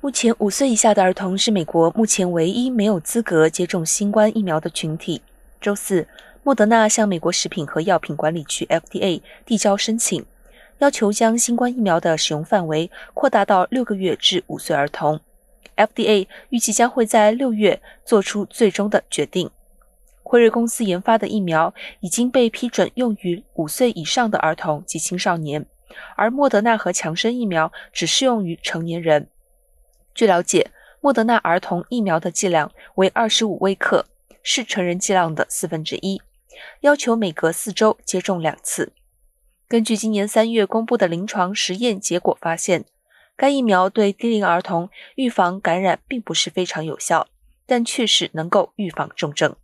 目前，五岁以下的儿童是美国目前唯一没有资格接种新冠疫苗的群体。周四，莫德纳向美国食品和药品管理局 （FDA） 递交申请，要求将新冠疫苗的使用范围扩大到六个月至五岁儿童。FDA 预计将会在六月做出最终的决定。辉瑞公司研发的疫苗已经被批准用于五岁以上的儿童及青少年，而莫德纳和强生疫苗只适用于成年人。据了解，莫德纳儿童疫苗的剂量为二十五微克，是成人剂量的四分之一，要求每隔四周接种两次。根据今年三月公布的临床实验结果发现，该疫苗对低龄儿童预防感染并不是非常有效，但确实能够预防重症。